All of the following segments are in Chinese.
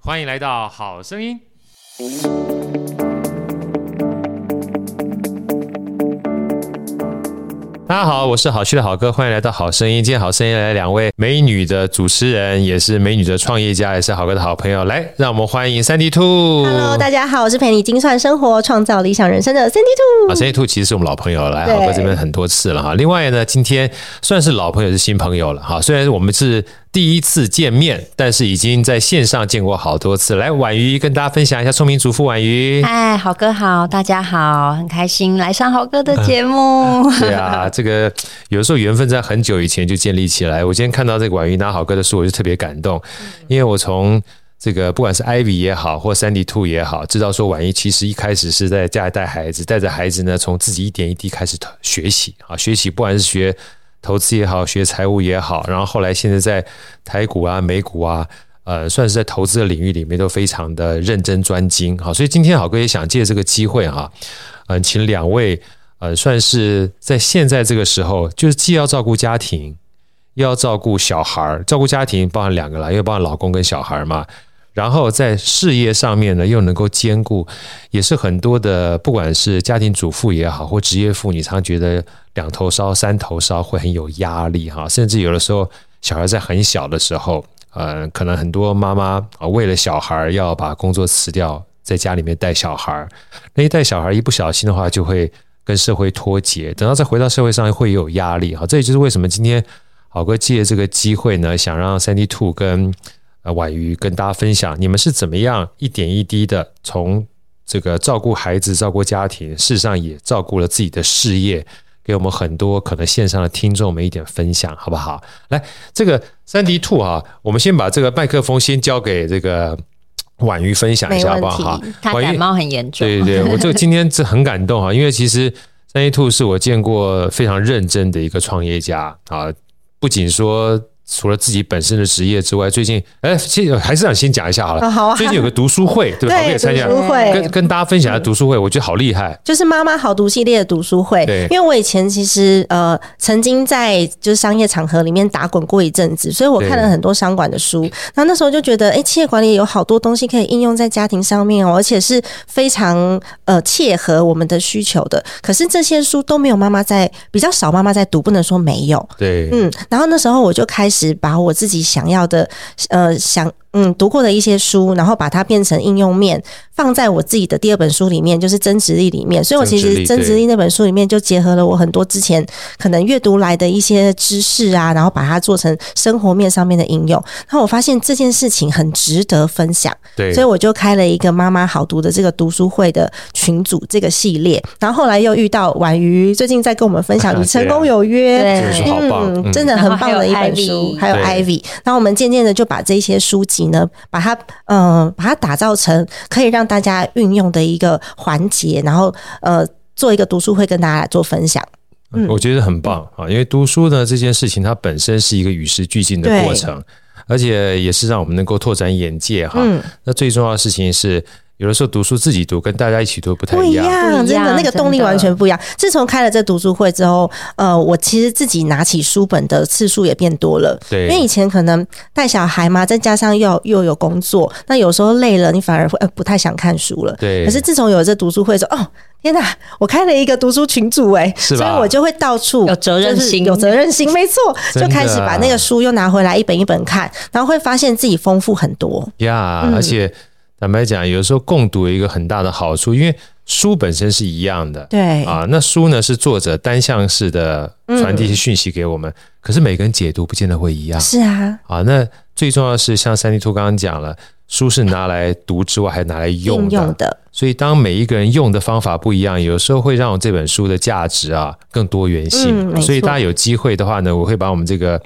欢迎来到好声音。大家好，我是好趣的好哥，欢迎来到好声音。今天好声音来了两位美女的主持人，也是美女的创业家，也是好哥的好朋友。来，让我们欢迎 Sandy Two。Hello，大家好，我是陪你精算生活、创造理想人生的 Sandy Two。啊，Sandy Two 其实是我们老朋友，来好哥这边很多次了哈。另外呢，今天算是老朋友，是新朋友了哈。虽然我们是。第一次见面，但是已经在线上见过好多次。来，婉瑜跟大家分享一下聪明主妇婉瑜。哎，好哥好，大家好，很开心来上好哥的节目。嗯、对啊，这个有的时候缘分在很久以前就建立起来。我今天看到这个婉瑜拿好哥的书，我就特别感动，因为我从这个不管是 Ivy 也好，或 Sandy Two 也好，知道说婉瑜其实一开始是在家里带孩子，带着孩子呢，从自己一点一滴开始学习啊，学习不管是学。投资也好，学财务也好，然后后来现在在台股啊、美股啊，呃，算是在投资的领域里面都非常的认真专精。好，所以今天好哥也想借这个机会哈，嗯，请两位呃，算是在现在这个时候，就是既要照顾家庭，又要照顾小孩儿，照顾家庭包含两个啦，因为包含老公跟小孩嘛。然后在事业上面呢，又能够兼顾，也是很多的，不管是家庭主妇也好，或职业妇女，常觉得两头烧、三头烧会很有压力哈。甚至有的时候，小孩在很小的时候，呃，可能很多妈妈啊，为了小孩要把工作辞掉，在家里面带小孩。那一带小孩一不小心的话，就会跟社会脱节，等到再回到社会上，会有压力哈。这也就是为什么今天好哥借这个机会呢，想让 Sandy Two 跟婉瑜跟大家分享，你们是怎么样一点一滴的从这个照顾孩子、照顾家庭，事实上也照顾了自己的事业，给我们很多可能线上的听众们一点分享，好不好？来，这个 Sandy Two 啊，我们先把这个麦克风先交给这个婉瑜分享一下，好不好？他感冒很严重，对对对，我这今天是很感动哈，因为其实 Sandy Two 是我见过非常认真的一个创业家啊，不仅说。除了自己本身的职业之外，最近哎，其实还是想先讲一下好了。哦、好啊，最近有个读书会，对，我们也参加。读书会跟跟大家分享一下读书会，我觉得好厉害。就是妈妈好读系列的读书会。对，因为我以前其实呃曾经在就是商业场合里面打滚过一阵子，所以我看了很多商管的书。然后那时候就觉得，哎，企业管理有好多东西可以应用在家庭上面哦，而且是非常呃切合我们的需求的。可是这些书都没有妈妈在，比较少妈妈在读，不能说没有。对，嗯，然后那时候我就开始把我自己。想要的，呃，想。嗯，读过的一些书，然后把它变成应用面，放在我自己的第二本书里面，就是增值力里面。所以我其实增值力那本书里面就结合了我很多之前可能阅读来的一些知识啊，然后把它做成生活面上面的应用。然后我发现这件事情很值得分享，对，所以我就开了一个妈妈好读的这个读书会的群组这个系列。然后后来又遇到婉瑜，最近在跟我们分享《你成功有约》，对，嗯，真的很棒的一本书，还有 Ivy。那我们渐渐的就把这些书籍呢，把它嗯、呃，把它打造成可以让大家运用的一个环节，然后呃，做一个读书会跟大家来做分享。嗯，我觉得很棒啊，因为读书呢这件事情，它本身是一个与时俱进的过程，而且也是让我们能够拓展眼界哈。嗯，那最重要的事情是。有的时候读书自己读，跟大家一起读不太一样，不一样，真的那个动力完全不一样。自从开了这读书会之后，呃，我其实自己拿起书本的次数也变多了。对，因为以前可能带小孩嘛，再加上又又有工作，那有时候累了，你反而会呃不太想看书了。对。可是自从有了这读书会之后，哦，天哪，我开了一个读书群组，哎？所以我就会到处有责任心，有责任心，没错，就开始把那个书又拿回来一本一本看，然后会发现自己丰富很多。呀，而且。坦白讲，有时候共读有一个很大的好处，因为书本身是一样的，对。啊，那书呢是作者单向式的传递一些讯息给我们，嗯、可是每个人解读不见得会一样，是啊，啊，那最重要的是像 Sandy Two 刚刚讲了，书是拿来读之外，还拿来用的，用的，所以当每一个人用的方法不一样，有时候会让这本书的价值啊更多元性，嗯、所以大家有机会的话呢，我会把我们这个。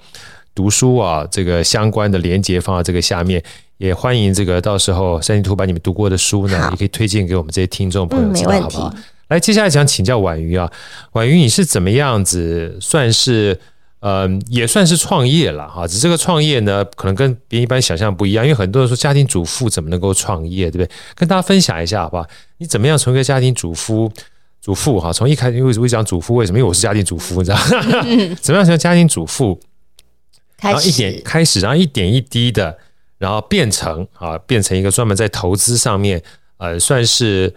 读书啊，这个相关的连接放到这个下面，也欢迎这个到时候珊迪兔把你们读过的书呢，也可以推荐给我们这些听众朋友知道，好不好？来，接下来想请教婉瑜啊，婉瑜你是怎么样子算是？呃，也算是创业了哈，只是这个创业呢，可能跟别人一般想象不一样，因为很多人说家庭主妇怎么能够创业，对不对？跟大家分享一下好不好？你怎么样从一个家庭主妇、主妇哈，从一开始因为我讲主妇，为什么？因为我是家庭主妇，你知道？嗯、怎么样从家庭主妇，然后一点开始，然后一点一滴的，然后变成啊，变成一个专门在投资上面，呃，算是。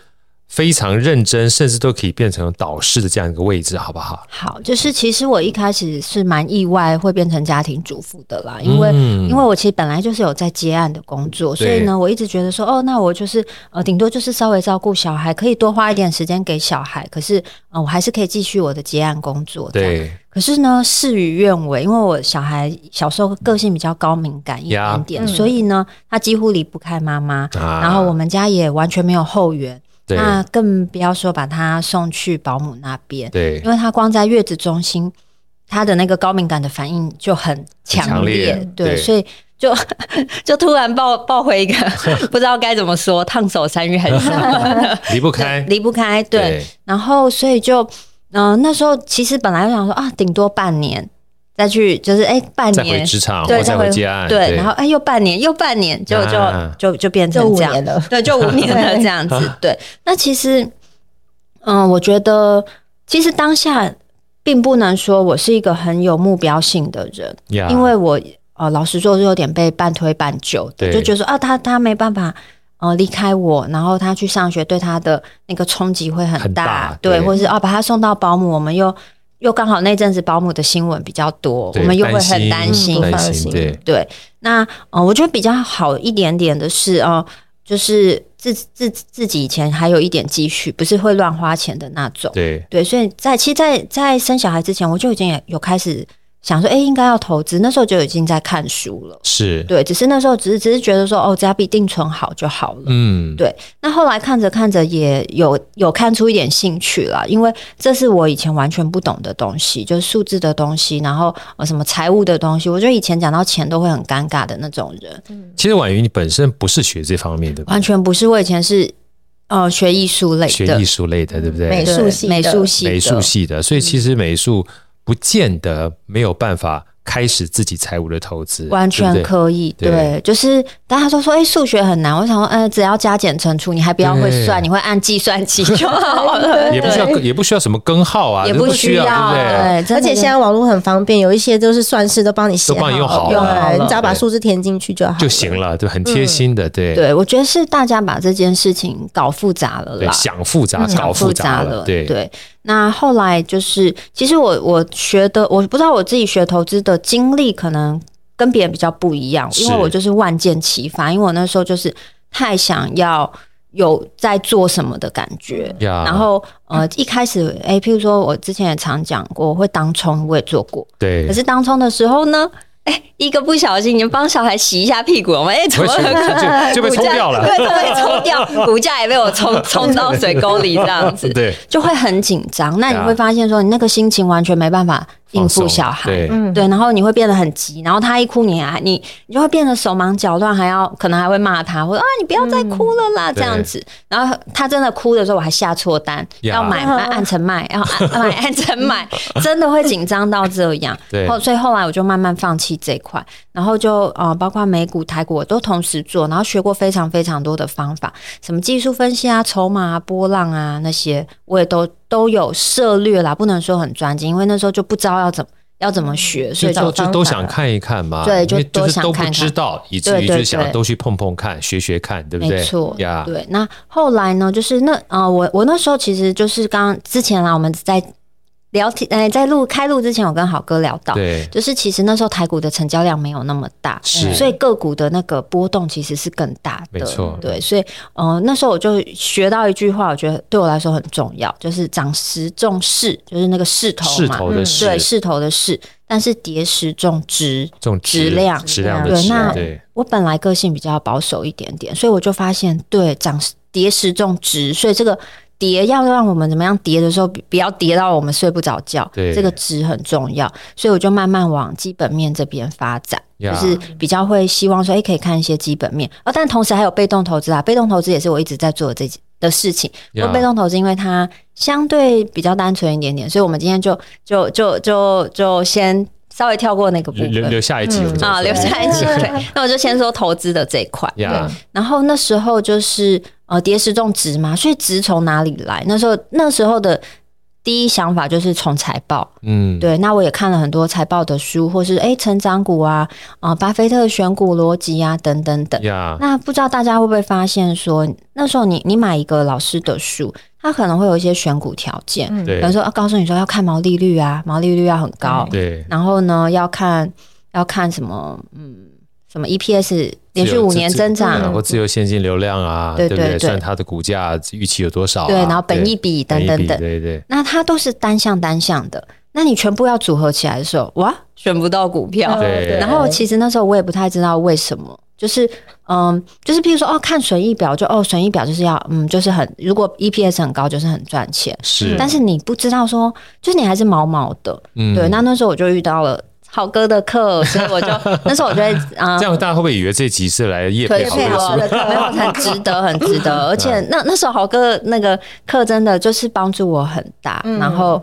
非常认真，甚至都可以变成导师的这样一个位置，好不好？好，就是其实我一开始是蛮意外会变成家庭主妇的啦，因为、嗯、因为我其实本来就是有在接案的工作，所以呢，我一直觉得说，哦，那我就是呃，顶多就是稍微照顾小孩，可以多花一点时间给小孩，可是呃，我还是可以继续我的接案工作。对，可是呢，事与愿违，因为我小孩小时候个性比较高敏感一点点，嗯、所以呢，他几乎离不开妈妈，啊、然后我们家也完全没有后援。那更不要说把他送去保姆那边，对，因为他光在月子中心，他的那个高敏感的反应就很强烈，烈，对，对，所以就 就突然抱抱回一个不知道该怎么说，烫手山芋很深，离不开，离不开，对，对，然后所以就嗯、呃，那时候其实本来就想说啊，顶多半年。再去就是哎、欸，半年。再回职场，对，再回接案，对，然后哎，又半年，又半年，就就就就变成这样。了，对，就五年了 这样子，对。那其实，嗯，我觉得其实当下并不能说我是一个很有目标性的人，因为我呃，老实说，是有点被半推半就的，就觉得说啊，他他没办法呃离开我，然后他去上学，对他的那个冲击会很大，对，或者是哦，把他送到保姆，我们又。又刚好那阵子保姆的新闻比较多，我们又会很担心，担心，对对。那呃，我觉得比较好一点点的是哦、呃，就是自自自己以前还有一点积蓄，不是会乱花钱的那种，对对。所以在其实在，在在生小孩之前，我就已经有开始。想说，哎、欸，应该要投资。那时候就已经在看书了，是对，只是那时候只是只是觉得说，哦，只要比定存好就好了。嗯，对。那后来看着看着，也有有看出一点兴趣了，因为这是我以前完全不懂的东西，就是数字的东西，然后呃什么财务的东西。我觉得以前讲到钱都会很尴尬的那种人。嗯，其实婉瑜，你本身不是学这方面的，完全不是。我以前是呃学艺术类的，学艺术类的，对不对？美术系，美术系，美术系的。所以其实美术不见得没有办法。开始自己财务的投资，完全可以。对，对对，就是大家都说，哎、欸，数学很难。我想说，呃，只要加减乘除，你还不要会算，你会按计算器就好了。也不需要，也不需要什么根号啊，也不需要，对不对？对，而且现在网络很方便，有一些就是算式都帮你写好，都帮你用好了，你只要把数字填进去就好就行了，对，很贴心的，对。对，我觉得是大家把这件事情搞复杂了啦，想复杂，搞复杂了，对对。那后来就是，其实我我学的，我不知道我自己学投资的经历可能跟别人比较不一样，因为我就是万箭齐发，因为我那时候就是太想要有在做什么的感觉，然后呃一开始诶、欸，譬如说我之前也常讲过，我会当冲，我也做过，对，可是当冲的时候呢？哎、欸，一个不小心，你们帮小孩洗一下屁股，我们哎，怎么就，就被冲掉了？对，就被冲掉，股价也被我冲冲到水沟里，这样子，对，就会很紧张。那你会发现说，你那个心情完全没办法。应付小孩，对，对，然后你会变得很急，然后他一哭，你还你你就会变得手忙脚乱，还要可能还会骂他，或者啊你不要再哭了啦，这样子。然后他真的哭的时候，我还下错单，要买按成卖，要 按买按成买，真的会紧张到这样。对，所以后来我就慢慢放弃这块，然后就呃包括美股、台股我都同时做，然后学过非常非常多的方法，什么技术分析啊、筹码啊、波浪啊那些，我也都。都有涉略啦，不能说很专精，因为那时候就不知道要怎么要怎么学，所以就就都想看一看嘛。对，就都想看看，知道，以至于就想都去碰碰看，学学看，对不对？没错呀。对，那后来呢？就是那啊、呃，我我那时候其实就是刚之前啊，我们在。聊天哎，在录开录之前，我跟好哥聊到，对，就是其实那时候台股的成交量没有那么大，是，所以个股的那个波动其实是更大的，没错，对，所以呃那时候我就学到一句话，我觉得对我来说很重要，就是涨时重势，就是那个势头嘛，势头的势，对，势。头的势，但是跌时重质，重质量，质量的对，那我本来个性比较保守一点点，所以我就发现，对，涨跌时重质，所以这个。叠要让我们怎么样叠的时候，不要叠到我们睡不着觉。对，这个值很重要，所以我就慢慢往基本面这边发展，yeah. 就是比较会希望说，哎，可以看一些基本面。哦，但同时还有被动投资啊，被动投资也是我一直在做的这的事情。Yeah. 被动投资因为它相对比较单纯一点点，所以我们今天就就就就就先稍微跳过那个部分，留留下一集、嗯、啊，留下一集。对，那我就先说投资的这一块。对，然后那时候就是。呃，跌时重值嘛，所以值从哪里来？那时候那时候的第一想法就是从财报，嗯，对。那我也看了很多财报的书，或是诶成长股啊，啊、呃，巴菲特选股逻辑啊，等等等。那不知道大家会不会发现说，那时候你你买一个老师的书，他可能会有一些选股条件，嗯，比如说要告诉你说要看毛利率啊，毛利率要很高，对。然后呢，要看要看什么，嗯。什么 EPS 连续五年增长，然后自由现金流量啊，对不对，对？算它的股价预期有多少，啊？对，然后本益比等等等，对对，对。那它都是单项单项的，那你全部要组合起来的时候，哇，选不到股票。对。然后其实那时候我也不太知道为什么，就是嗯，就是譬如说哦，看损益表就哦，损益表就是要嗯，就是很如果 EPS 很高，就是很赚钱。是。但是你不知道说，就是你还是毛毛的。嗯。对。那那时候我就遇到了。豪哥的课，所以我就 那时候我觉得啊，这样大家会不会以为这集是来夜配好哥的课？没有，很值得，很值得。而且那那时候豪哥那个课真的就是帮助我很大，嗯、然后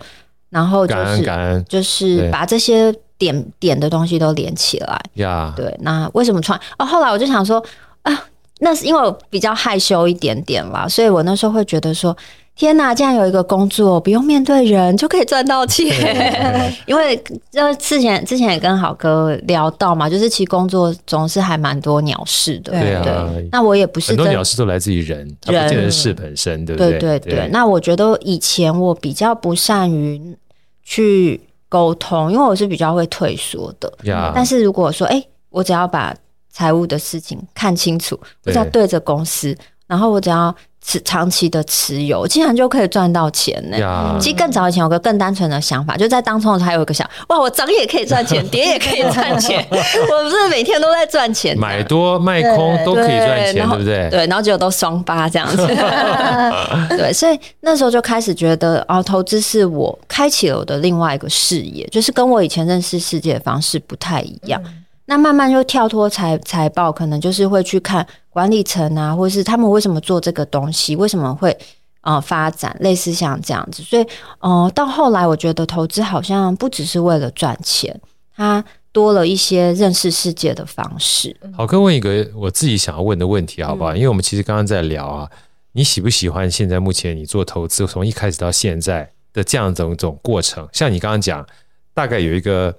然后就是感恩感恩就是把这些点点的东西都连起来呀。对，那为什么穿？哦，后来我就想说啊，那是因为我比较害羞一点点啦，所以我那时候会觉得说。天呐，竟然有一个工作，不用面对人就可以赚到钱。因为就之前之前也跟好哥聊到嘛，就是其实工作总是还蛮多鸟事的。对啊，对，那我也不是很多鸟事都来自于人，人它不见得是事本身，对不对？对对对。那我觉得以前我比较不善于去沟通，因为我是比较会退缩的。但是如果说，哎、欸，我只要把财务的事情看清楚，我只要对着公司，然后我只要。持长期的持有，竟然就可以赚到钱呢、欸！其实更早以前有个更单纯的想法，就在当冲的时候还有一个想，哇，我涨也可以赚钱，跌也可以赚钱，我不是每天都在赚钱，买多卖空都可以赚钱，对不对？对，然后结果都双八这样子，对，所以那时候就开始觉得，哦，投资是我开启了我的另外一个视野，就是跟我以前认识世界的方式不太一样。嗯那慢慢就跳脱财财报，可能就是会去看管理层啊，或是他们为什么做这个东西，为什么会呃发展，类似像这样子。所以，呃，到后来我觉得投资好像不只是为了赚钱，它多了一些认识世界的方式。好，哥问一个我自己想要问的问题，好不好？嗯、因为我们其实刚刚在聊啊，你喜不喜欢现在目前你做投资从一开始到现在的这样种种过程？像你刚刚讲，大概有一个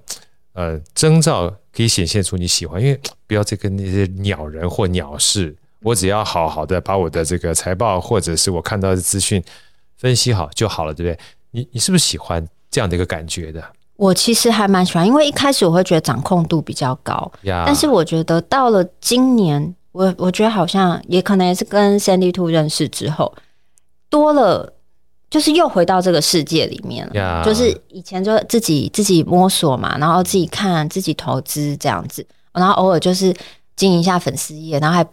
呃征兆。可以显现出你喜欢，因为不要再跟那些鸟人或鸟事，我只要好好的把我的这个财报或者是我看到的资讯分析好就好了，对不对？你你是不是喜欢这样的一个感觉的？我其实还蛮喜欢，因为一开始我会觉得掌控度比较高.但是我觉得到了今年，我我觉得好像也可能也是跟 Sandy Two 认识之后多了。就是又回到这个世界里面了.就是以前就自己自己摸索嘛，然后自己看自己投资这样子，然后偶尔就是经营一下粉丝业，然后还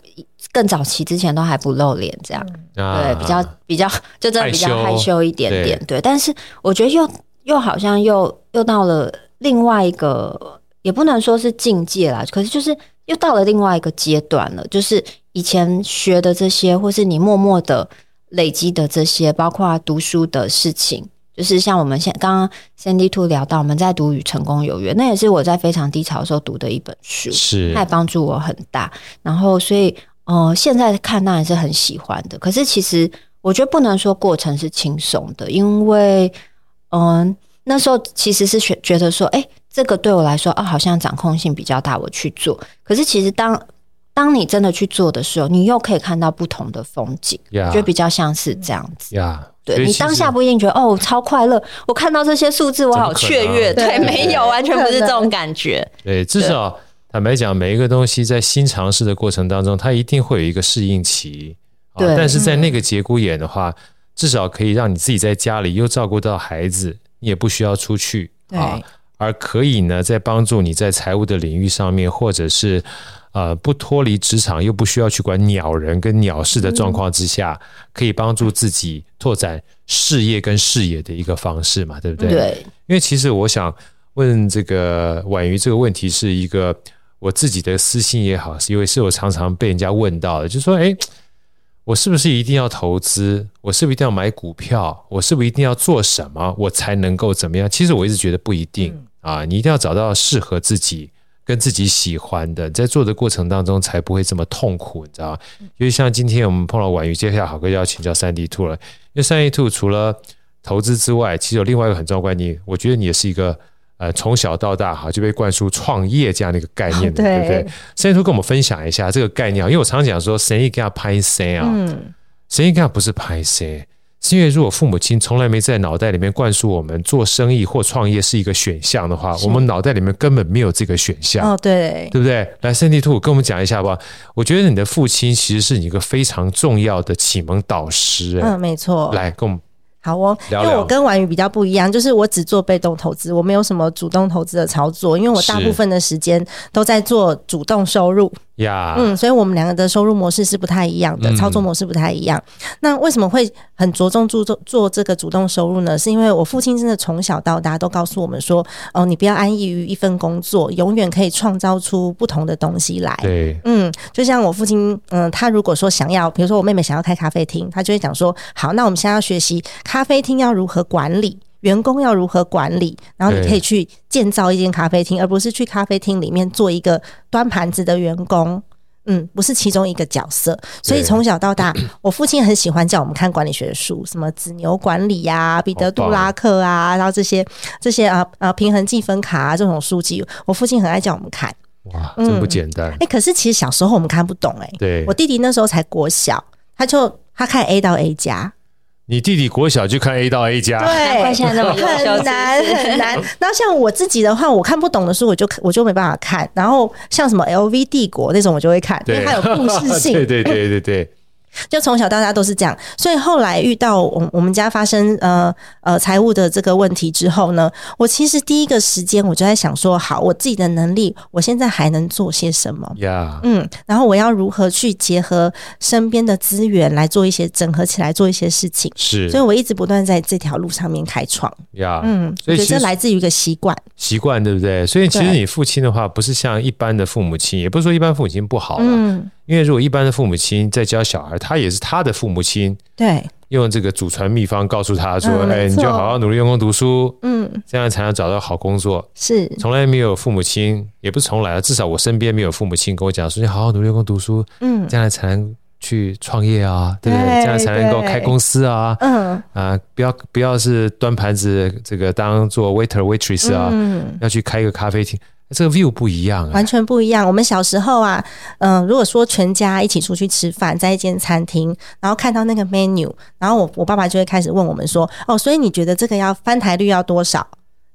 更早期之前都还不露脸这样.对，比较比较 就真的比较害羞一点点，对。对，但是我觉得又又好像又又到了另外一个，也不能说是境界啦，可是就是又到了另外一个阶段了，就是以前学的这些，或是你默默的。累积的这些，包括读书的事情，就是像我们现刚刚 Sandy Two 聊到，我们在读《与成功有约》，那也是我在非常低潮的时候读的一本书，是，它也帮助我很大。然后，所以，呃，现在看当然是很喜欢的。可是，其实我觉得不能说过程是轻松的，因为，嗯、呃，那时候其实是觉觉得说，哎，这个对我来说，啊，好像掌控性比较大，我去做。可是，其实当当你真的去做的时候，你又可以看到不同的风景，yeah, 就比较像是这样子。Yeah, 对，你当下不一定觉得哦超快乐，我看到这些数字我好雀跃，对，没有，完全不是这种感觉。对，至少坦白讲，每一个东西在新尝试的过程当中，它一定会有一个适应期。对，但是在那个节骨眼的话，至少可以让你自己在家里又照顾到孩子，你也不需要出去啊，而可以呢，在帮助你在财务的领域上面，或者是。呃不脱离职场又不需要去管鸟人跟鸟事的状况之下，嗯、可以帮助自己拓展事业跟视野的一个方式嘛，对不对？对。因为其实我想问这个婉瑜这个问题，是一个我自己的私心也好，是因为是我常常被人家问到的，就是说，哎。我是不是一定要投资？我是不是一定要买股票？我是不是一定要做什么，我才能够怎么样？其实我一直觉得不一定啊！你一定要找到适合自己、跟自己喜欢的，在做的过程当中才不会这么痛苦，你知道吗？因为像今天我们碰到婉瑜，接下来好哥要请教三 D Two 了。因为三 D Two 除了投资之外，其实有另外一个很重要的观念，我觉得你也是一个。呃，从小到大哈就被灌输创业这样的一个概念 的，对不对？三 D Two 跟我们分享一下这个概念，因为我常常讲说，生意给他拍生啊，生意给他不是拍生，是因为如果父母亲从来没在脑袋里面灌输我们做生意或创业是一个选项的话，我们脑袋里面根本没有这个选项。哦，对，对不对？来，三 D Two 跟我们讲一下吧。我觉得你的父亲其实是你一个非常重要的启蒙导师。嗯，没错。来，跟我们。好哦，因为我跟婉瑜比较不一样，就是我只做被动投资，我没有什么主动投资的操作，因为我大部分的时间都在做主动收入。呀，嗯，所以我们两个的收入模式是不太一样的，操作模式不太一样。那为什么会很着重注重做这个主动收入呢？是因为我父亲真的从小到大都告诉我们说，哦，你不要安逸于一份工作，永远可以创造出不同的东西来。对，嗯，就像我父亲，嗯，他如果说想要，比如说我妹妹想要开咖啡厅，他就会讲说，好，那我们现在要学习咖啡厅要如何管理。员工要如何管理，然后你可以去建造一间咖啡厅，而不是去咖啡厅里面做一个端盘子的员工。嗯，不是其中一个角色。所以从小到大，我父亲很喜欢叫我们看管理学的书，什么子牛管理呀、彼得·杜拉克啊，然后这些这些啊啊平衡计分卡啊这种书籍，我父亲很爱叫我们看。哇，真不简单。哎、嗯欸，可是其实小时候我们看不懂哎、欸。对，我弟弟那时候才国小，他就他看 A 到 A 加。你弟弟国小就看 A 到 A 加，对，很难很难。那像我自己的话，我看不懂的书，我就我就没办法看。然后像什么 LV 帝国那种，我就会看，因为它有故事性。对对对对对。就从小到大都是这样，所以后来遇到我我们家发生呃呃财务的这个问题之后呢，我其实第一个时间我就在想说，好，我自己的能力，我现在还能做些什么？呀，嗯，然后我要如何去结合身边的资源来做一些整合起来做一些事情？是，所以我一直不断在这条路上面开创。呀，嗯，所以这来自于一个习惯，习惯对不对？所以其实你父亲的话，不是像一般的父母亲，也不是说一般父母亲不好了。嗯。因为如果一般的父母亲在教小孩，他也是他的父母亲，对，用这个祖传秘方告诉他说：“嗯、哎，你就好好努力用功读书，嗯，这样才能找到好工作。”是，从来没有父母亲，也不是从来，至少我身边没有父母亲跟我讲说：“你好好努力用功读书，嗯，这样才能去创业啊，对不对？对，这样才能够开公司啊，嗯。啊，不要不要是端盘子，这个当做 waiter waitress 啊，嗯，要去开一个咖啡厅。”这个 view 不一样，完全不一样。我们小时候啊，嗯，如果说全家一起出去吃饭，在一间餐厅，然后看到那个 menu，然后我我爸爸就会开始问我们说：“哦，所以你觉得这个要翻台率要多少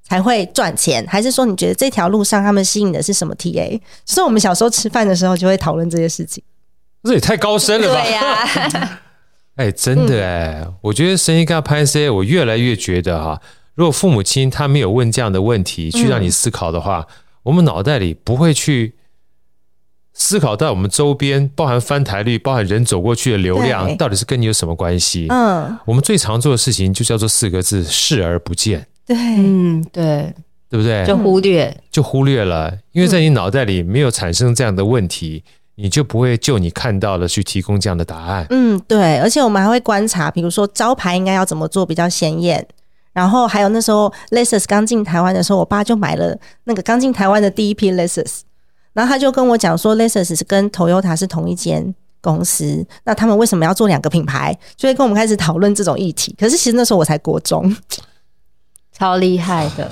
才会赚钱？还是说你觉得这条路上他们吸引的是什么 TA？” 所以我们小时候吃饭的时候就会讨论这些事情。这也太高深了吧？对呀，哎，真的哎，嗯、我觉得生意跟他拍 C，我越来越觉得哈，如果父母亲他没有问这样的问题，去让你思考的话。嗯我们脑袋里不会去思考到我们周边，包含翻台率，包含人走过去的流量，到底是跟你有什么关系？嗯，我们最常做的事情就叫做四个字：视而不见。对，嗯，对，对不对？就忽略，就忽略了，因为在你脑袋里没有产生这样的问题，你就不会就你看到的去提供这样的答案。嗯，对，而且我们还会观察，比如说招牌应该要怎么做比较鲜艳。然后还有那时候，Lexus 刚进台湾的时候，我爸就买了那个刚进台湾的第一批 Lexus，然后他就跟我讲说，Lexus 是跟 Toyota 是同一间公司，那他们为什么要做两个品牌？所以跟我们开始讨论这种议题。可是其实那时候我才国中，超厉害的。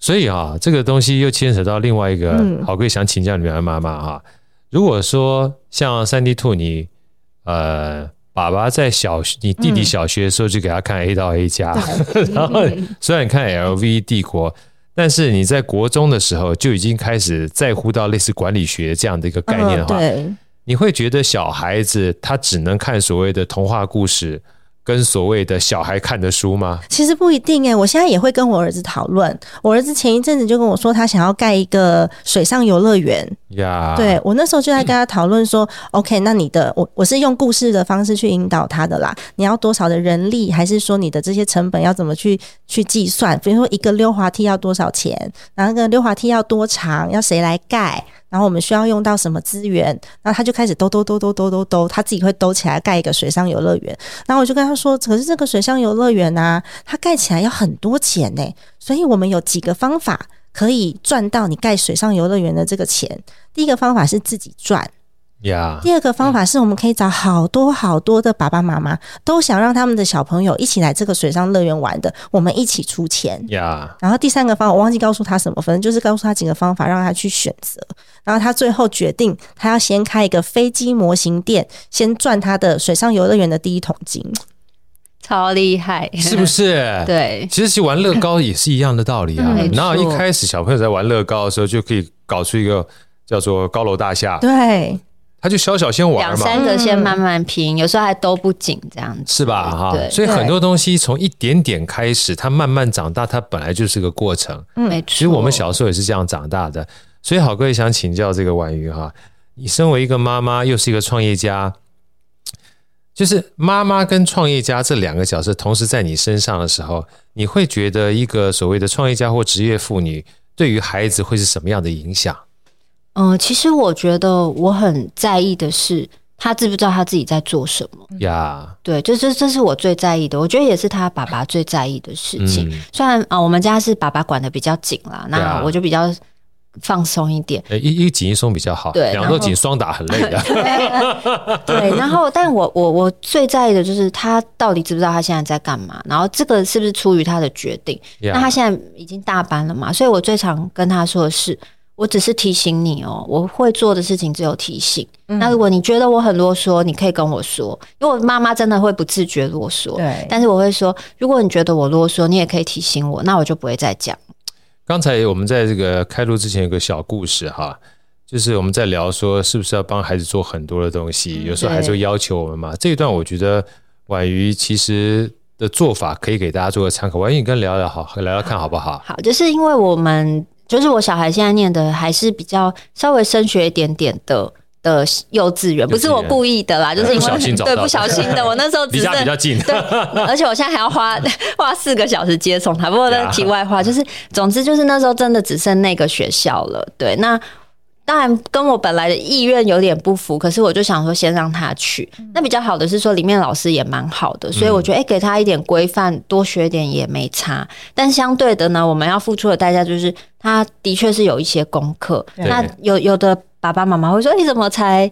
所以啊，这个东西又牵扯到另外一个，好哥想请教你们妈妈哈。如果说像三 D Two 你呃。爸爸在小学，你弟弟小学的时候就给他看 A 到 A 加，嗯、然后虽然你看 LV 帝国，但是你在国中的时候就已经开始在乎到类似管理学这样的一个概念的话，嗯、你会觉得小孩子他只能看所谓的童话故事，跟所谓的小孩看的书吗？其实不一定哎，我现在也会跟我儿子讨论。我儿子前一阵子就跟我说，他想要盖一个水上游乐园呀。对，我那时候就在跟他讨论说、嗯、，OK，那你的我我是用故事的方式去引导他的啦。你要多少的人力，还是说你的这些成本要怎么去去计算？比如说一个溜滑梯要多少钱？然后那个溜滑梯要多长？要谁来盖？然后我们需要用到什么资源？那他就开始兜兜兜兜兜兜兜，他自己会兜起来盖一个水上游乐园。然后我就跟他说：“可是这个水上游乐园啊，它盖起来要很多钱呢。所以我们有几个方法可以赚到你盖水上游乐园的这个钱。第一个方法是自己赚。” Yeah, 第二个方法是我们可以找好多好多的爸爸妈妈，都想让他们的小朋友一起来这个水上乐园玩的，我们一起出钱。Yeah. 然后第三个方法我忘记告诉他什么，反正就是告诉他几个方法让他去选择。然后他最后决定，他要先开一个飞机模型店，先赚他的水上游乐园的第一桶金。超厉害，是不是？对，其实去玩乐高也是一样的道理啊。然后一开始小朋友在玩乐高的时候，就可以搞出一个叫做高楼大厦。对。他就小小先玩嘛，两三个先慢慢拼，嗯、有时候还都不紧这样子，是吧？哈，所以很多东西从一点点开始，它慢慢长大，它本来就是个过程。嗯，没错。其实我们小时候也是这样长大的。所以好哥也想请教这个婉瑜哈，你身为一个妈妈，又是一个创业家，就是妈妈跟创业家这两个角色同时在你身上的时候，你会觉得一个所谓的创业家或职业妇女对于孩子会是什么样的影响？嗯，其实我觉得我很在意的是，他知不知道他自己在做什么呀？Yeah. 对，就是这是我最在意的。我觉得也是他爸爸最在意的事情。嗯、虽然啊、呃，我们家是爸爸管的比较紧啦，那我就比较放松一点。一一紧一松比较好，对，两个都紧双打很累的。对，然后，但我我我最在意的就是他到底知不知道他现在在干嘛，然后这个是不是出于他的决定？Yeah. 那他现在已经大班了嘛，所以我最常跟他说的是。我只是提醒你哦，我会做的事情只有提醒。嗯、那如果你觉得我很啰嗦，你可以跟我说，因为我妈妈真的会不自觉啰嗦。对，但是我会说，如果你觉得我啰嗦，你也可以提醒我，那我就不会再讲。刚才我们在这个开录之前有个小故事哈，就是我们在聊说是不是要帮孩子做很多的东西，有时候孩子会要求我们嘛。这一段我觉得婉瑜其实的做法可以给大家做个参考。婉瑜，你跟聊聊好，聊聊看好不好？好，就是因为我们。就是我小孩现在念的还是比较稍微升学一点点的的幼稚园，不是我故意的啦，就是因为 对不小心的，我那时候 离家比较近，对，而且我现在还要花花四个小时接送他。不过那题外话就是，总之就是那时候真的只剩那个学校了，对，那。当然跟我本来的意愿有点不符，可是我就想说先让他去。那比较好的是说里面老师也蛮好的，所以我觉得哎，给他一点规范，多学点也没差。但相对的呢，我们要付出的代价就是他的确是有一些功课。那有有的爸爸妈妈会说，你怎么才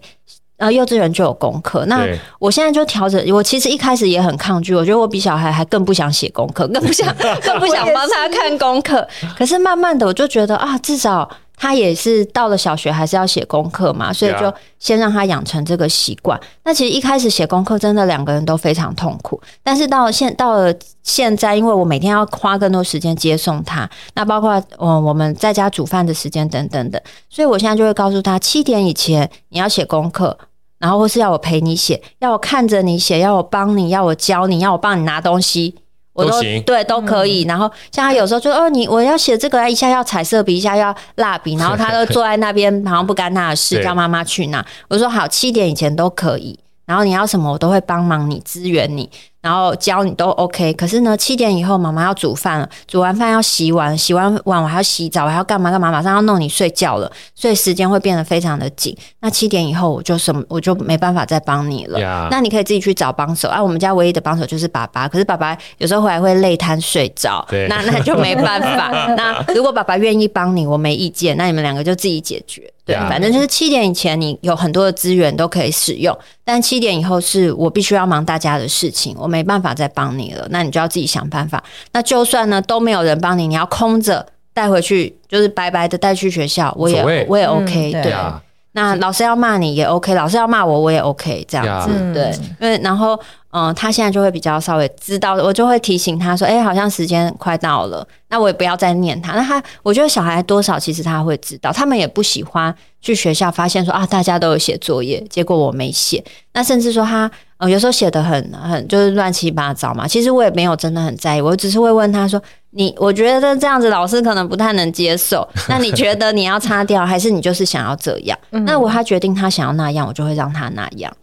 呃幼稚园就有功课？那我现在就调整。我其实一开始也很抗拒，我觉得我比小孩还更不想写功课，更不想 更不想帮他看功课。可是慢慢的我就觉得啊，至少。他也是到了小学还是要写功课嘛，所以就先让他养成这个习惯。那其实一开始写功课真的两个人都非常痛苦，但是到了现到了现在，因为我每天要花更多时间接送他，那包括嗯我们在家煮饭的时间等等的，所以我现在就会告诉他七点以前你要写功课，然后或是要我陪你写，要我看着你写，要我帮你，要我教你，要我帮你拿东西。我都，都对都可以，然后像他有时候就哦，你我要写这个，一下要彩色笔，一下要蜡笔，然后他就坐在那边，好像不干他的事，叫妈妈去拿。我说好，七点以前都可以，然后你要什么我都会帮忙你，支援你。然后教你都 OK，可是呢，七点以后妈妈要煮饭了，煮完饭要洗碗，洗完碗我还要洗澡，我还要干嘛干嘛，马上要弄你睡觉了，所以时间会变得非常的紧。那七点以后我就什么我就没办法再帮你了。Yeah. 那你可以自己去找帮手啊，我们家唯一的帮手就是爸爸，可是爸爸有时候回来会累瘫睡着，那那就没办法。那如果爸爸愿意帮你，我没意见，那你们两个就自己解决。对反正就是七点以前你有很多的资源都可以使用，但七点以后是我必须要忙大家的事情，我没办法再帮你了，那你就要自己想办法。那就算呢都没有人帮你，你要空着带回去，就是白白的带去学校，我也我也 OK、嗯。对，啊、那老师要骂你也 OK，老师要骂我我也 OK，这样子 Yeah. 对。因为然后嗯，他现在就会比较稍微知道，我就会提醒他说，哎、欸，好像时间快到了，那我也不要再念他。那他我觉得小孩多少其实他会知道，他们也不喜欢去学校发现说啊大家都有写作业，结果我没写。那甚至说他。呃，有时候写的很很就是乱七八糟嘛。其实我也没有真的很在意，我只是会问他说：“你我觉得这样子老师可能不太能接受，那你觉得你要擦掉，还是你就是想要这样？”那我他决定他想要那样，我就会让他那样。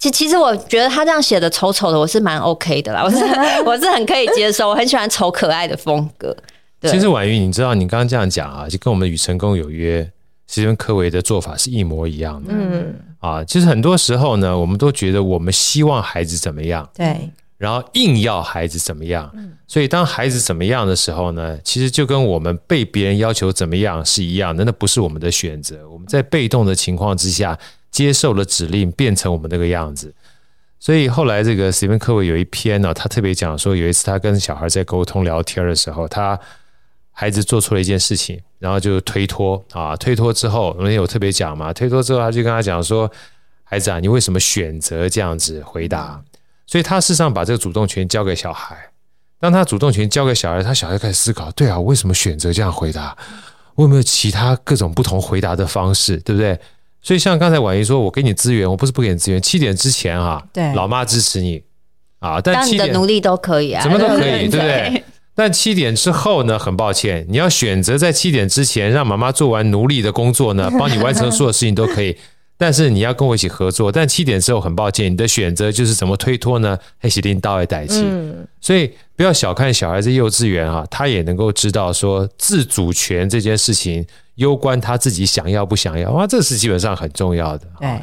其其实我觉得他这样写的丑丑的，我是蛮 OK 的啦，我是 我是很可以接受，我很喜欢丑可爱的风格。对，其实婉瑜，你知道你刚刚这样讲啊，就跟我们与成功有约，其实跟柯维的做法是一模一样的。嗯啊，其实很多时候呢，我们都觉得我们希望孩子怎么样，对，然后硬要孩子怎么样。嗯，所以当孩子怎么样的时候呢，其实就跟我们被别人要求怎么样是一样的，那不是我们的选择，我们在被动的情况之下。接受了指令，变成我们那个样子。所以后来这个史蒂芬柯维有一篇呢，他特别讲说，有一次他跟小孩在沟通聊天的时候，他孩子做错了一件事情，然后就推脱啊，推脱之后，那天有特别讲嘛，推脱之后他就跟他讲说，孩子啊，你为什么选择这样子回答？所以他事实上把这个主动权交给小孩。当他主动权交给小孩，他小孩开始思考，对啊，我为什么选择这样回答？我有没有其他各种不同回答的方式？对不对？所以像刚才婉仪说，我给你资源，我不是不给你资源。七点之前啊，对，老妈支持你啊，但七点当你的努力都可以啊，什么都可以，对不对？但七点之后呢，很抱歉，你要选择在七点之前让妈妈做完奴隶的工作呢，帮你完成所有事情都可以。但是你要跟我一起合作。但七点之后，很抱歉，你的选择就是怎么推脱呢？黑喜丁倒来代气。所以不要小看小孩子幼稚园啊，他也能够知道说自主权这件事情。攸关他自己想要不想要，哇，这是基本上很重要的。对，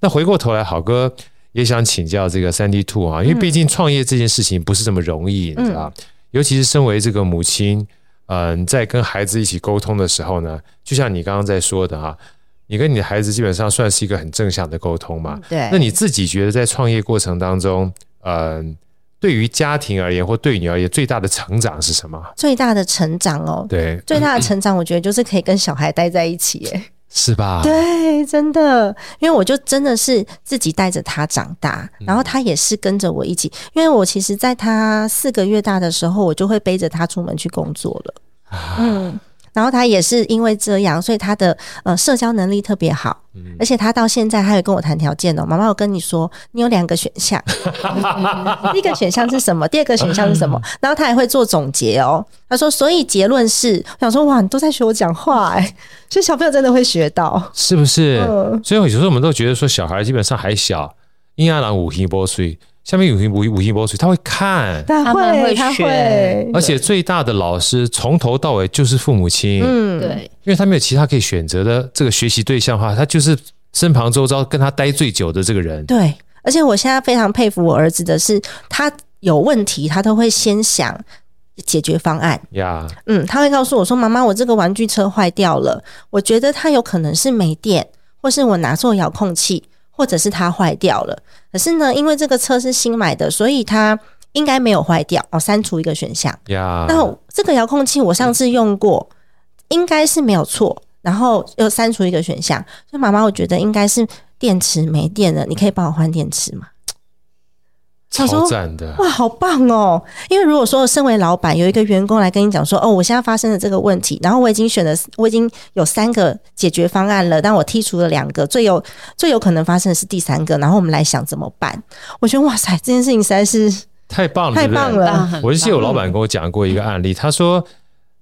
那回过头来，好哥也想请教这个 Sandy2 啊，因为毕竟创业这件事情不是这么容易，你知道，尤其是身为这个母亲，嗯，在跟孩子一起沟通的时候呢，就像你刚刚在说的哈，你跟你的孩子基本上算是一个很正向的沟通嘛。对，那你自己觉得在创业过程当中，嗯。对于家庭而言，或对你而言，最大的成长是什么？最大的成长哦，对，最大的成长，我觉得就是可以跟小孩待在一起，哎，是吧？对，真的，因为我就真的是自己带着他长大，然后他也是跟着我一起，因为我其实在他四个月大的时候，我就会背着他出门去工作了，嗯。然后他也是因为这样，所以他的呃社交能力特别好，而且他到现在还有跟我谈条件哦。妈妈，我跟你说，你有两个选项，第一个选项是什么？第二个选项是什么？然后他还会做总结哦。他说，所以结论是，我想说哇，你都在学我讲话哎，所以小朋友真的会学到，是不是？所以有时候我们都觉得说，小孩基本上还小，婴儿郎五七八岁。下面五行五五行波水，他会看，他会，他会，而且最大的老师从头到尾就是父母亲，嗯，对，因为他没有其他可以选择的这个学习对象的话，他就是身旁周遭跟他待最久的这个人。对，而且我现在非常佩服我儿子的是，他有问题，他都会先想解决方案。呀，嗯，他会告诉我说：“妈妈，我这个玩具车坏掉了，我觉得它有可能是没电，或是我拿错遥控器。”或者是它坏掉了，可是呢，因为这个车是新买的，所以它应该没有坏掉。哦，删除一个选项。呀，那这个遥控器我上次用过，应该是没有错。然后又删除一个选项，所以妈妈，我觉得应该是电池没电了，你可以帮我换电池吗？超赞的哇，好棒哦！因为如果说身为老板，有一个员工来跟你讲说，哦，我现在发生了这个问题，然后我已经选了，我已经有三个解决方案了，但我剔除了两个，最有最有可能发生的是第三个，然后我们来想怎么办？我觉得哇塞，这件事情实在是太棒了，太棒了！我记得我老板跟我讲过一个案例，他说，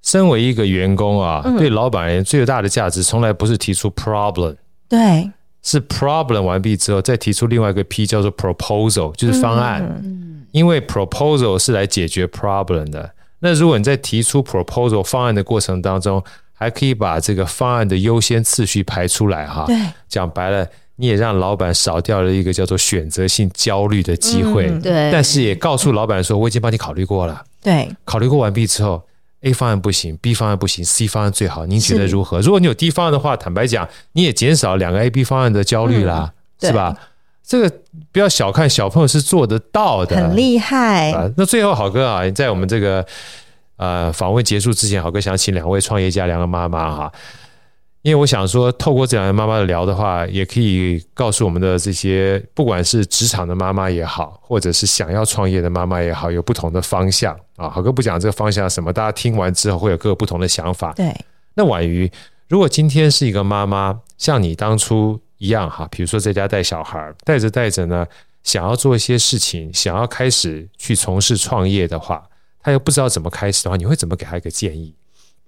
身为一个员工啊，对老板而言最大的价值，从来不是提出 problem，对。是 problem 完毕之后，再提出另外一个 P 叫做 proposal，就是方案。嗯，因为 proposal 是来解决 problem 的。那如果你在提出 proposal 方案的过程当中，还可以把这个方案的优先次序排出来哈。对，讲白了，你也让老板少掉了一个叫做选择性焦虑的机会。对，但是也告诉老板说，我已经帮你考虑过了。对，考虑过完毕之后。A 方案不行，B 方案不行，C 方案最好，您觉得如何？如果你有 D 方案的话，坦白讲，你也减少两个 A、B 方案的焦虑啦，嗯、是吧？这个不要小看小朋友是做得到的，很厉害。那最后，好哥啊，在我们这个呃访问结束之前，好哥想请两位创业家、两个妈妈哈。因为我想说，透过这两位妈妈的聊的话，也可以告诉我们的这些，不管是职场的妈妈也好，或者是想要创业的妈妈也好，有不同的方向啊。好哥不讲这个方向什么，大家听完之后会有各个不同的想法。对。那婉瑜，如果今天是一个妈妈，像你当初一样哈，比如说在家带小孩，带着带着呢，想要做一些事情，想要开始去从事创业的话，他又不知道怎么开始的话，你会怎么给他一个建议？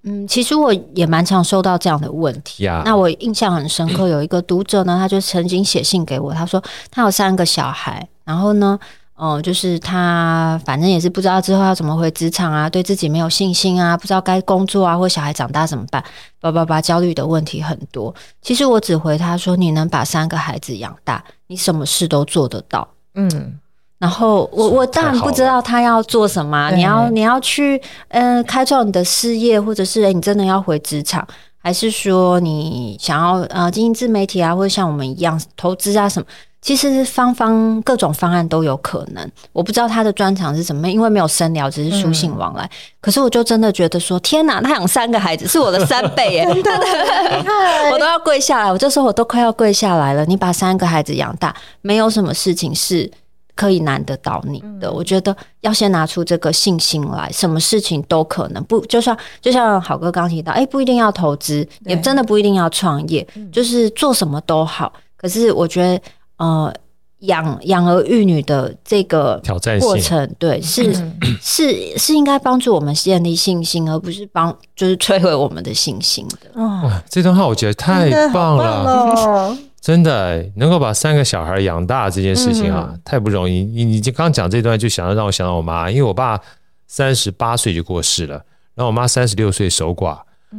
嗯，其实我也蛮常收到这样的问题。呀，那我印象很深刻，有一个读者呢，他就曾经写信给我，他说他有三个小孩，然后呢，嗯，就是他反正也是不知道之后要怎么回职场啊，对自己没有信心啊，不知道该工作啊，或小孩长大怎么办，叭叭叭，焦虑的问题很多。其实我只回他说，你能把三个孩子养大，你什么事都做得到。嗯。然后我我当然不知道他要做什么，你要你要去嗯、呃、开创你的事业，或者是诶你真的要回职场，还是说你想要呃经营自媒体啊，或者像我们一样投资啊什么？其实方方各种方案都有可能。我不知道他的专长是什么，因为没有深聊，只是书信往来。嗯、可是我就真的觉得说，天哪，他养三个孩子是我的三倍耶！我都要跪下来，我这时候我都快要跪下来了。你把三个孩子养大，没有什么事情是。可以难得倒你的，我觉得要先拿出这个信心来，什么事情都可能。不，就像就像好哥刚提到，哎、欸，不一定要投资，也真的不一定要创业，就是做什么都好。可是我觉得，呃，养养儿育女的这个挑战过程，对，是是是应该帮助我们建立信心，而不是帮就是摧毁我们的信心的。哇，这段话我觉得太棒了。真的能够把三个小孩养大这件事情啊，嗯、太不容易。你你就刚讲这段，就想要让我想到我妈，因为我爸三十八岁就过世了，然后我妈三十六岁守寡，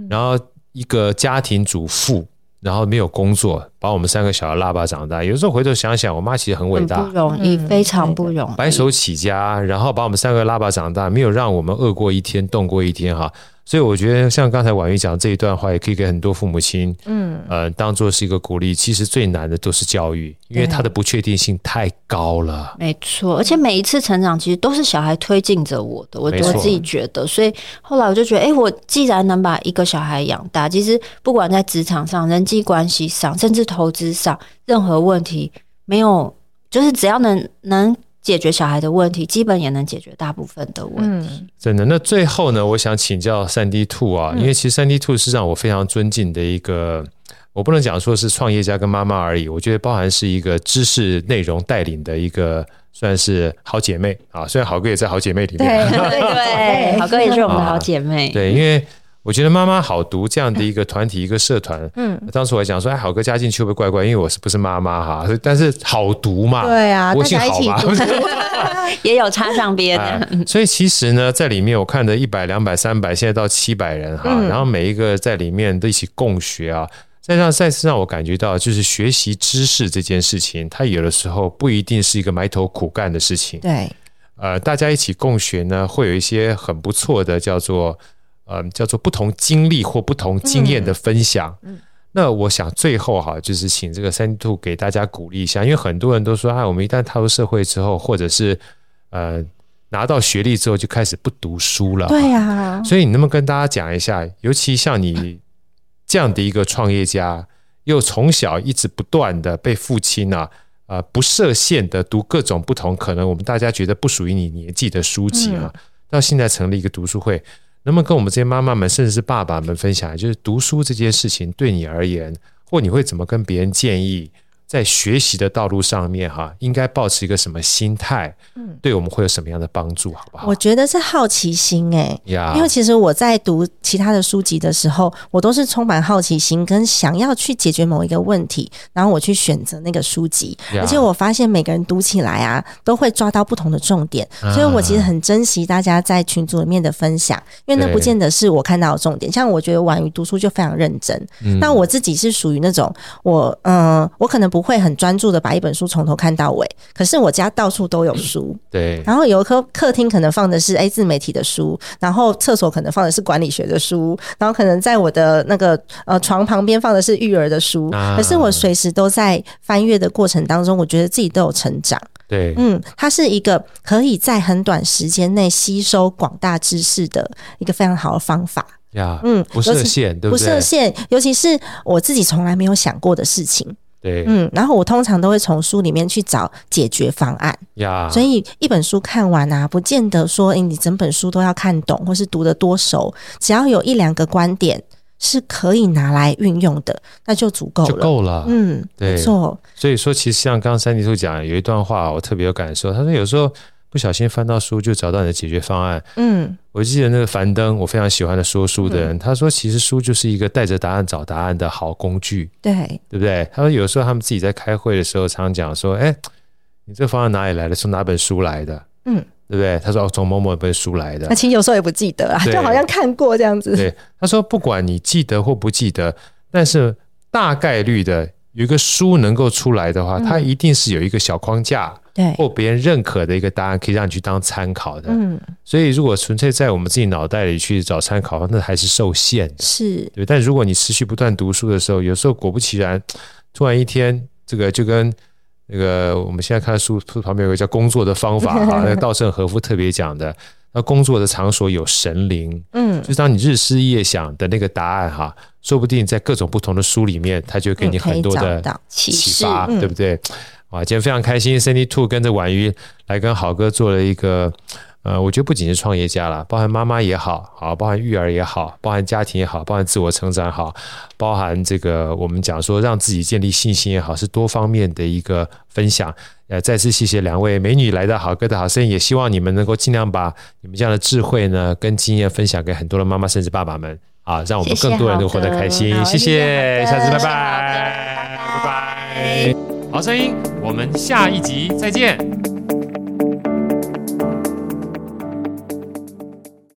然后一个家庭主妇，然后没有工作，把我们三个小孩拉拔长大。有时候回头想想，我妈其实很伟大，不容易，非常不容易，白手起家，然后把我们三个拉拔长大，没有让我们饿过一天，冻过一天哈。所以我觉得，像刚才婉瑜讲这一段话，也可以给很多父母亲，嗯，呃，当做是一个鼓励。其实最难的都是教育，因为它的不确定性太高了。没错，而且每一次成长，其实都是小孩推进着我的。我我自己觉得，所以后来我就觉得，哎，我既然能把一个小孩养大，其实不管在职场上、人际关系上，甚至投资上，任何问题没有，就是只要能能。解决小孩的问题，基本也能解决大部分的问题。嗯、真的，那最后呢，我想请教三 D Two 啊，嗯、因为其实三 D Two 是让我非常尊敬的一个，我不能讲说是创业家跟妈妈而已，我觉得包含是一个知识内容带领的一个，算是好姐妹啊。虽然好哥也在好姐妹里面，对对对，好哥也是我们的好姐妹。啊、对，因为。我觉得妈妈好读这样的一个团体，一个社团。嗯，当时我还讲说，哎，好哥加进去会不会怪怪？因为我是不是妈妈哈？但是好读嘛，对啊，我姓好嘛，也有插上边。所以其实呢，在里面我看的一百、两百、三百，现在到七百人哈，然后每一个在里面都一起共学啊，再让再次让我感觉到，就是学习知识这件事情，它有的时候不一定是一个埋头苦干的事情。对，呃，大家一起共学呢，会有一些很不错的叫做。嗯、呃，叫做不同经历或不同经验的分享。嗯，嗯，那我想最后哈，就是请这个 Sandy2 给大家鼓励一下，因为很多人都说，啊，我们一旦踏入社会之后，或者是呃拿到学历之后，就开始不读书了。对呀。所以你能不能跟大家讲一下，尤其像你这样的一个创业家，又从小一直不断的被父亲啊呃不设限的读各种不同可能我们大家觉得不属于你年纪的书籍啊，嗯、到现在成立一个读书会。能不能跟我们这些妈妈们，甚至是爸爸们分享，就是读书这件事情对你而言，或你会怎么跟别人建议？在学习的道路上面，哈，应该保持一个什么心态？嗯，对我们会有什么样的帮助？好不好？我觉得是好奇心，哎，因为其实我在读其他的书籍的时候，我都是充满好奇心，跟想要去解决某一个问题，然后我去选择那个书籍。而且我发现每个人读起来啊，都会抓到不同的重点，所以我其实很珍惜大家在群组里面的分享，因为那不见得是我看到的重点。像我觉得婉瑜读书就非常认真，那我自己是属于那种我，嗯，我可能不。不会很专注的把一本书从头看到尾，可是我家到处都有书，对。然后有一颗客厅可能放的是 A 自媒体的书，然后厕所可能放的是管理学的书，然后可能在我的那个呃床旁边放的是育儿的书。可是我随时都在翻阅的过程当中，我觉得自己都有成长。对，嗯，它是一个可以在很短时间内吸收广大知识的一个非常好的方法。呀，嗯，不设限，对不对？不设限，尤其是我自己从来没有想过的事情。对，嗯，然后我通常都会从书里面去找解决方案呀。所以一本书看完啊，不见得说，诶，你整本书都要看懂，或是读得多熟。只要有一两个观点是可以拿来运用的，那就足够了，就够了。嗯，对，没错。所以说，其实像刚刚三迪兔讲有一段话，我特别有感受。他说，有时候不小心翻到书，就找到你的解决方案。嗯，我记得那个樊登，我非常喜欢的说书的人，嗯、他说，其实书就是一个带着答案找答案的好工具。对，对不对？他说，有时候他们自己在开会的时候，常常讲说，哎，你这方案哪里来的？从哪本书来的？嗯。对不对？他说哦从某某一本书来的，那其实有时候也不记得啊，就好像看过这样子。对，他说不管你记得或不记得，但是大概率的有一个书能够出来的话，嗯、它一定是有一个小框架，对，或别人认可的一个答案，可以让你去当参考的。嗯，所以如果纯粹在我们自己脑袋里去找参考，那还是受限的。是，对。但如果你持续不断读书的时候，有时候果不其然，突然一天，这个就跟。那个我们现在看书书旁边有个叫工作的方法哈，那个稻盛和夫特别讲的，那工作的场所有神灵，嗯，就是当你日思夜想的那个答案哈，说不定在各种不同的书里面，它就给你很多的启发，对不对？哇，今天非常开心，Cindy Two 跟着婉瑜来跟好哥做了一个。呃，我觉得不仅是创业家了，包含妈妈也好，好，包含育儿也好，包含家庭也好，包含自我成长也好，包含这个我们讲说让自己建立信心也好，是多方面的一个分享。呃，再次谢谢两位美女来到好哥的好声音，也希望你们能够尽量把你们这样的智慧呢跟经验分享给很多的妈妈甚至爸爸们啊，让我们更多人都活得开心。谢谢，下次拜拜，拜拜。好声音，我们下一集再见。